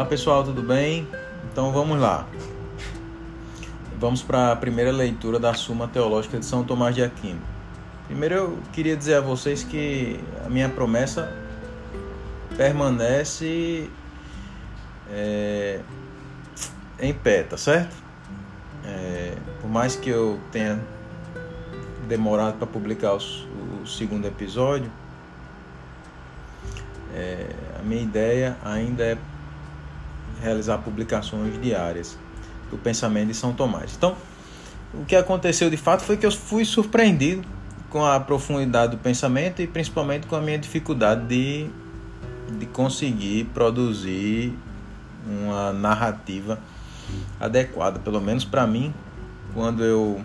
Olá pessoal, tudo bem? Então vamos lá. Vamos para a primeira leitura da Suma Teológica de São Tomás de Aquino. Primeiro eu queria dizer a vocês que a minha promessa permanece é, em pé, tá certo? É, por mais que eu tenha demorado para publicar os, o segundo episódio, é, a minha ideia ainda é realizar publicações diárias do pensamento de São Tomás. Então, o que aconteceu de fato foi que eu fui surpreendido com a profundidade do pensamento e principalmente com a minha dificuldade de, de conseguir produzir uma narrativa adequada, pelo menos para mim, quando eu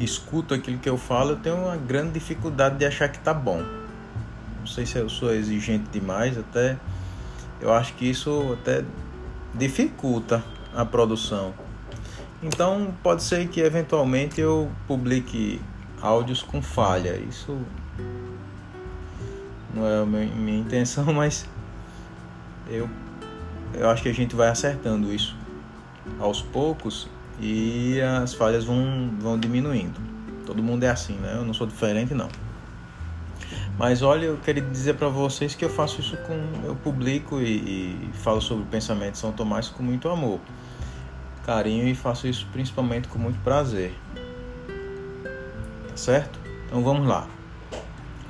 escuto aquilo que eu falo, eu tenho uma grande dificuldade de achar que tá bom. Não sei se eu sou exigente demais, até eu acho que isso até dificulta a produção. Então pode ser que eventualmente eu publique áudios com falha. Isso não é a minha intenção, mas eu, eu acho que a gente vai acertando isso aos poucos e as falhas vão, vão diminuindo. Todo mundo é assim, né? Eu não sou diferente, não. Mas olha, eu queria dizer para vocês que eu faço isso com. Eu publico e, e, falo sobre o pensamento de São Tomás com muito amor, carinho e faço isso principalmente com muito prazer. Tá certo? Então vamos lá.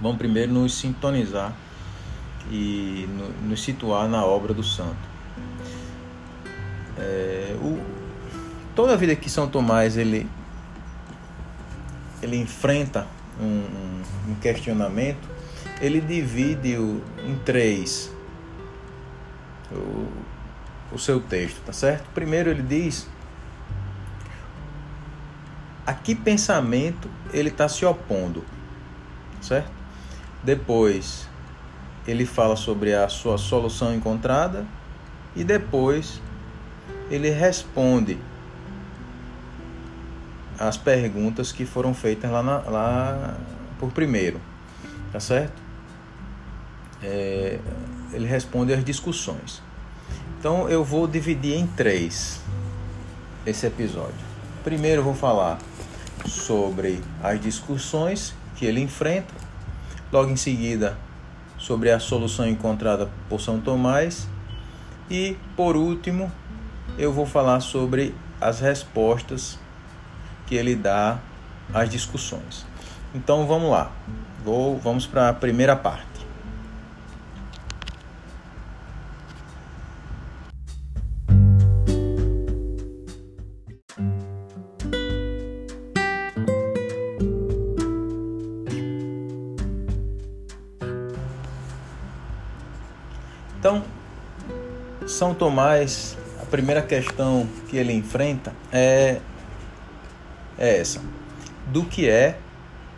Vamos primeiro nos sintonizar e no, nos situar na obra do santo. É, o, toda a vida que São Tomás ele, ele enfrenta um, um questionamento, ele divide o, em três o, o seu texto, tá certo? Primeiro ele diz a que pensamento ele está se opondo, certo? Depois ele fala sobre a sua solução encontrada e depois ele responde as perguntas que foram feitas lá, na, lá por primeiro, tá certo? É, ele responde às discussões. Então eu vou dividir em três esse episódio. Primeiro eu vou falar sobre as discussões que ele enfrenta, logo em seguida sobre a solução encontrada por São Tomás e por último eu vou falar sobre as respostas que ele dá às discussões. Então vamos lá. Vou, vamos para a primeira parte. Então, São Tomás, a primeira questão que ele enfrenta é é essa: do que é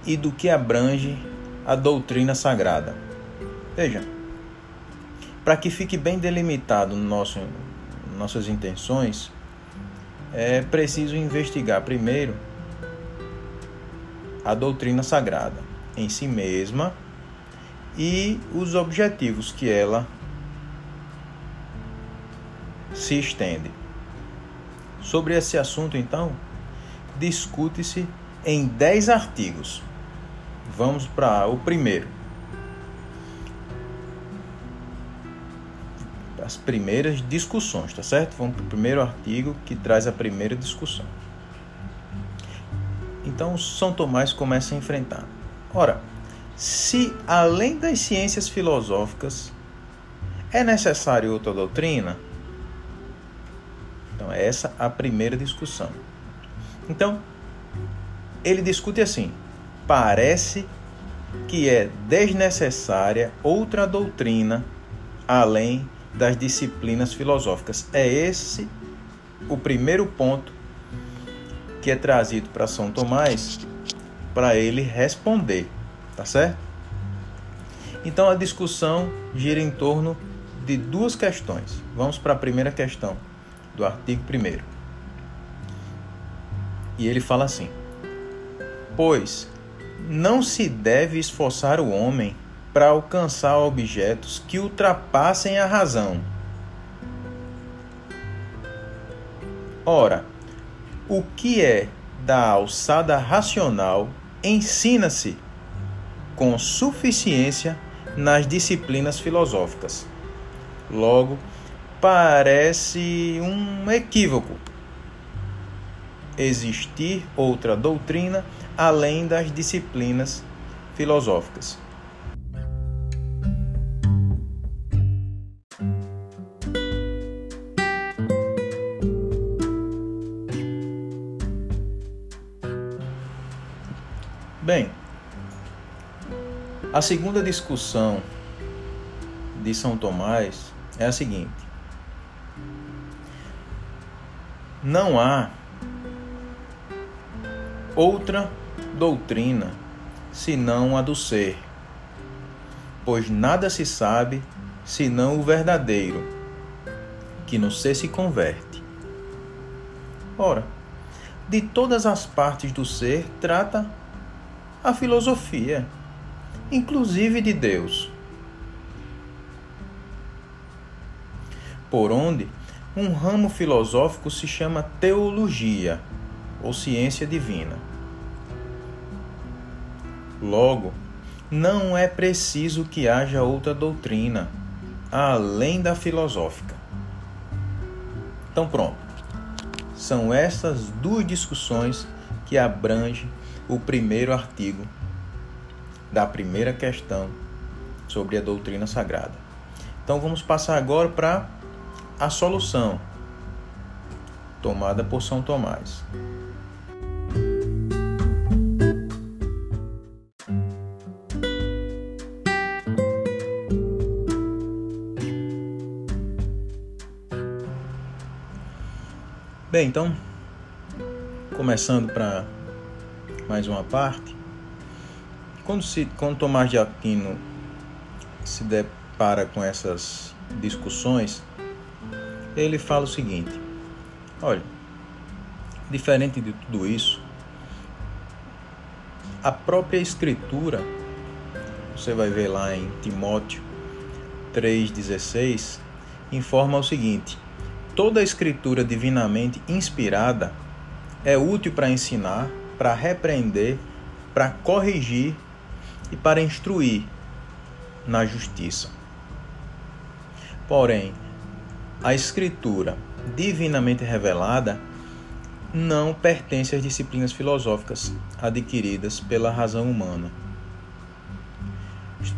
e do que abrange a doutrina sagrada. Veja, para que fique bem delimitado no nosso, nossas intenções, é preciso investigar primeiro a doutrina sagrada em si mesma e os objetivos que ela se estende. Sobre esse assunto, então, discute-se em 10 artigos. Vamos para o primeiro. As primeiras discussões, tá certo? Vamos para o primeiro artigo que traz a primeira discussão. Então, São Tomás começa a enfrentar. Ora, se além das ciências filosóficas é necessário outra doutrina, então é essa a primeira discussão. Então, ele discute assim: parece que é desnecessária outra doutrina além das disciplinas filosóficas. É esse o primeiro ponto que é trazido para São Tomás para ele responder, tá certo? Então a discussão gira em torno de duas questões. Vamos para a primeira questão do artigo 1 e ele fala assim: Pois não se deve esforçar o homem para alcançar objetos que ultrapassem a razão. Ora, o que é da alçada racional ensina-se com suficiência nas disciplinas filosóficas. Logo, parece um equívoco existir outra doutrina além das disciplinas filosóficas. Bem, a segunda discussão de São Tomás é a seguinte: não há outra doutrina senão a do ser, pois nada se sabe senão o verdadeiro, que no ser se converte. Ora, de todas as partes do ser trata a filosofia, inclusive de Deus. Por onde um ramo filosófico se chama teologia ou ciência divina. Logo, não é preciso que haja outra doutrina além da filosófica. Então, pronto. São essas duas discussões que abrangem o primeiro artigo da primeira questão sobre a doutrina sagrada. Então vamos passar agora para a solução tomada por São Tomás. Bem, então, começando para mais uma parte. Quando, se, quando Tomás de Aquino se depara com essas discussões, ele fala o seguinte: olha, diferente de tudo isso, a própria Escritura, você vai ver lá em Timóteo 3,16, informa o seguinte: toda a Escritura divinamente inspirada é útil para ensinar, para repreender, para corrigir e para instruir na justiça. Porém, a Escritura divinamente revelada não pertence às disciplinas filosóficas adquiridas pela razão humana.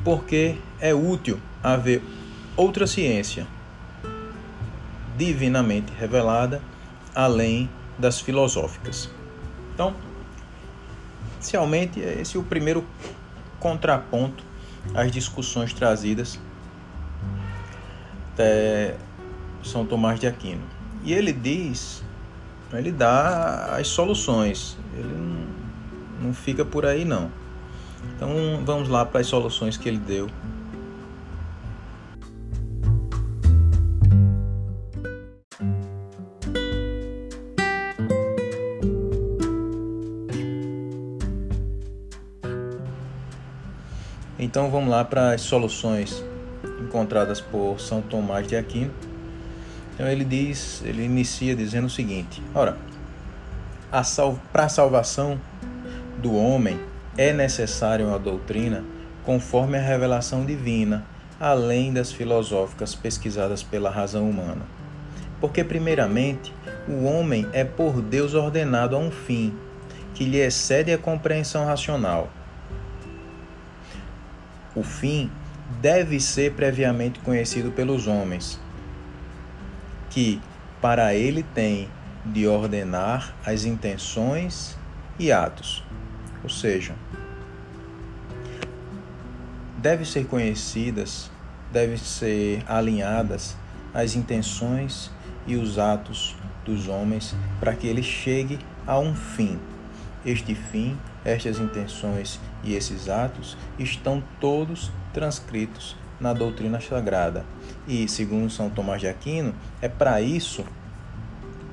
Porque é útil haver outra ciência divinamente revelada além das filosóficas. Então, Inicialmente, esse é o primeiro contraponto às discussões trazidas até São Tomás de Aquino. E ele diz, ele dá as soluções, ele não, não fica por aí não. Então vamos lá para as soluções que ele deu Então vamos lá para as soluções encontradas por São Tomás de Aquino. Então ele diz, ele inicia dizendo o seguinte: Ora, para a salvação do homem é necessária uma doutrina conforme a revelação divina, além das filosóficas pesquisadas pela razão humana. Porque, primeiramente, o homem é por Deus ordenado a um fim que lhe excede a compreensão racional o fim deve ser previamente conhecido pelos homens, que para ele tem de ordenar as intenções e atos. Ou seja, deve ser conhecidas, deve ser alinhadas as intenções e os atos dos homens para que ele chegue a um fim. Este fim estas intenções e esses atos estão todos transcritos na doutrina sagrada. E, segundo São Tomás de Aquino, é para isso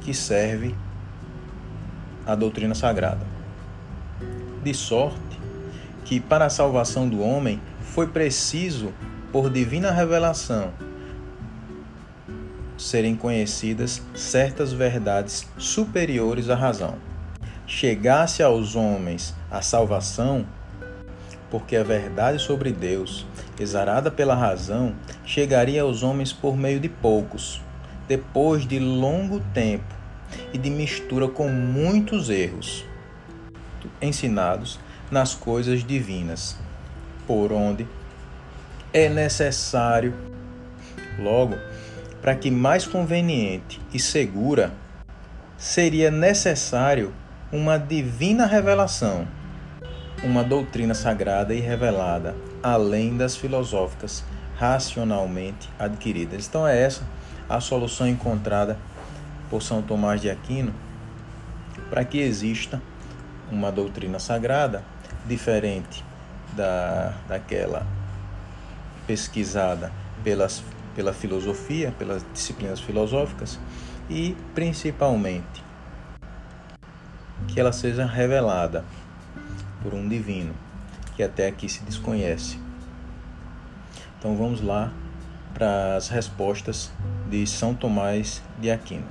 que serve a doutrina sagrada. De sorte que, para a salvação do homem, foi preciso, por divina revelação, serem conhecidas certas verdades superiores à razão. Chegasse aos homens a salvação, porque a verdade sobre Deus, exarada pela razão, chegaria aos homens por meio de poucos, depois de longo tempo e de mistura com muitos erros ensinados nas coisas divinas, por onde é necessário, logo, para que mais conveniente e segura, seria necessário uma divina revelação, uma doutrina sagrada e revelada, além das filosóficas racionalmente adquiridas. Então é essa a solução encontrada por São Tomás de Aquino para que exista uma doutrina sagrada diferente da, daquela pesquisada pelas, pela filosofia, pelas disciplinas filosóficas e principalmente que ela seja revelada por um divino que até aqui se desconhece. Então vamos lá para as respostas de São Tomás de Aquino.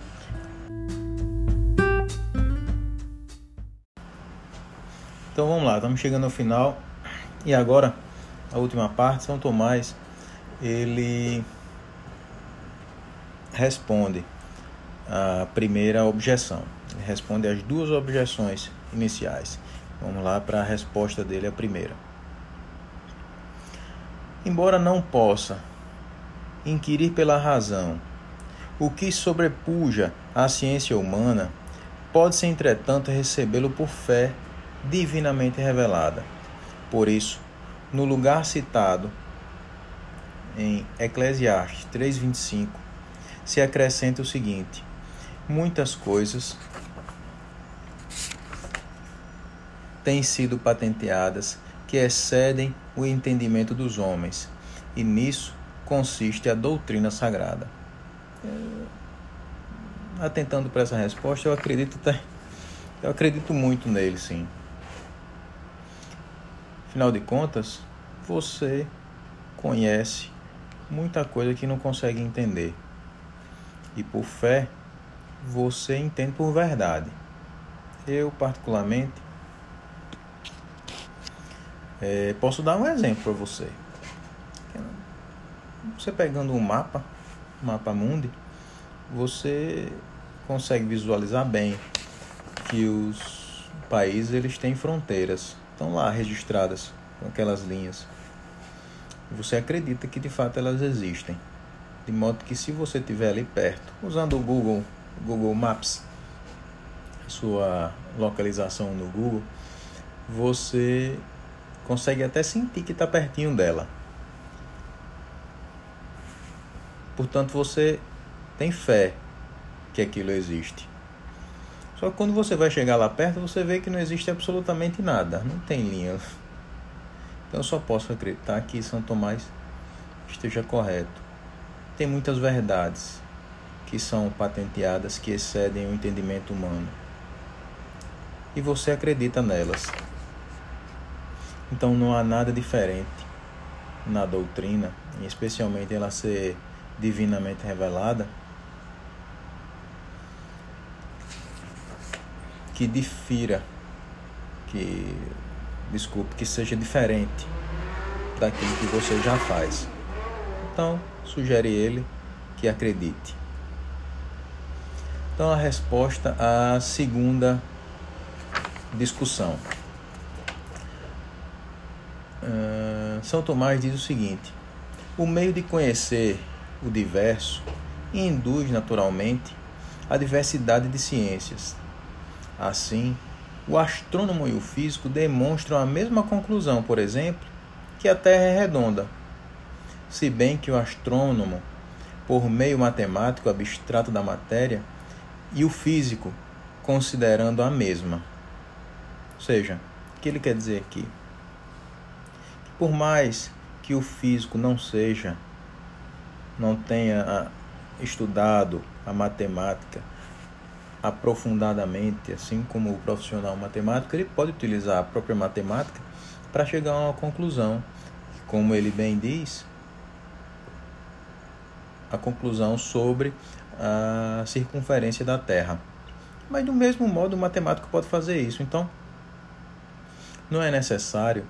Então vamos lá, estamos chegando ao final e agora a última parte, São Tomás, ele responde a primeira objeção. Responde as duas objeções iniciais. Vamos lá para a resposta dele, a primeira. Embora não possa inquirir pela razão o que sobrepuja a ciência humana, pode-se, entretanto, recebê-lo por fé divinamente revelada. Por isso, no lugar citado em Eclesiastes 3:25, se acrescenta o seguinte: muitas coisas têm sido patenteadas que excedem o entendimento dos homens, e nisso consiste a doutrina sagrada. Atentando para essa resposta, eu acredito eu acredito muito nele, sim. Afinal de contas, você conhece muita coisa que não consegue entender. E por fé, você entende por verdade. Eu, particularmente, é, posso dar um exemplo para você. Você pegando um mapa, mapa mundi, você consegue visualizar bem que os países eles têm fronteiras estão lá registradas com aquelas linhas. Você acredita que de fato elas existem. De modo que se você estiver ali perto, usando o Google, Google Maps, sua localização no Google, você consegue até sentir que está pertinho dela. Portanto, você tem fé que aquilo existe. Só que quando você vai chegar lá perto, você vê que não existe absolutamente nada, não tem linha. Então eu só posso acreditar que São Tomás esteja correto. Tem muitas verdades que são patenteadas que excedem o entendimento humano. E você acredita nelas. Então não há nada diferente na doutrina, especialmente ela ser divinamente revelada que difira, que desculpe, que seja diferente daquilo que você já faz. Então, sugere ele que acredite. Então, a resposta à segunda discussão. Uh, São Tomás diz o seguinte: o meio de conhecer o diverso induz naturalmente a diversidade de ciências, Assim, o astrônomo e o físico demonstram a mesma conclusão, por exemplo, que a Terra é redonda. Se bem que o astrônomo, por meio matemático abstrato da matéria, e o físico, considerando a mesma. Ou seja, o que ele quer dizer aqui? Por mais que o físico não seja, não tenha ah, estudado a matemática aprofundadamente, assim como o profissional matemático, ele pode utilizar a própria matemática para chegar a uma conclusão. Como ele bem diz, a conclusão sobre a circunferência da Terra. Mas do mesmo modo o matemático pode fazer isso. Então não é necessário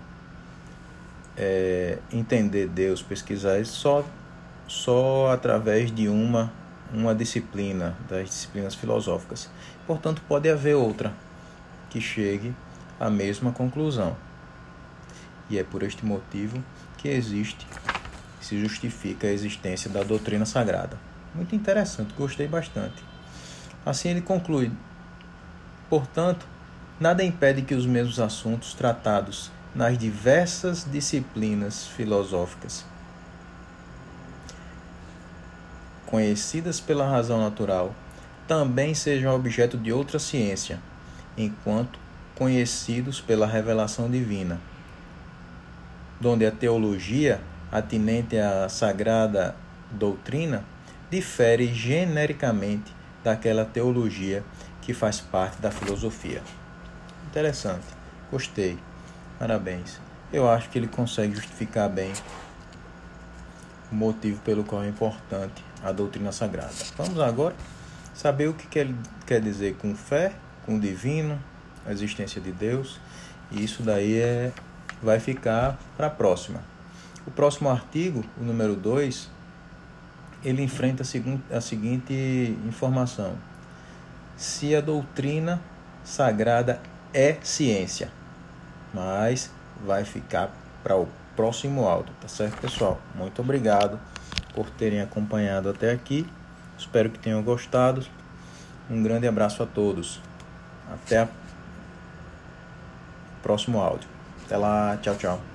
é, entender Deus, pesquisar só, só através de uma, uma disciplina, das disciplinas filosóficas. Portanto, pode haver outra que chegue à mesma conclusão. E é por este motivo que existe, se justifica a existência da doutrina sagrada. Muito interessante, gostei bastante. Assim ele conclui: portanto, nada impede que os mesmos assuntos tratados nas diversas disciplinas filosóficas, conhecidas pela razão natural, também sejam objeto de outra ciência, enquanto conhecidos pela revelação divina, donde a teologia atinente à sagrada doutrina difere genericamente daquela teologia que faz parte da filosofia. Interessante, gostei. Parabéns. Eu acho que ele consegue justificar bem o motivo pelo qual é importante a doutrina sagrada. Vamos agora saber o que quer, quer dizer com fé, com divino, a existência de Deus. E isso daí é, vai ficar para a próxima. O próximo artigo, o número 2, ele enfrenta a seguinte informação: se a doutrina sagrada é ciência mas vai ficar para o próximo áudio, tá certo, pessoal? Muito obrigado por terem acompanhado até aqui. Espero que tenham gostado. Um grande abraço a todos. Até o próximo áudio. Até lá, tchau, tchau.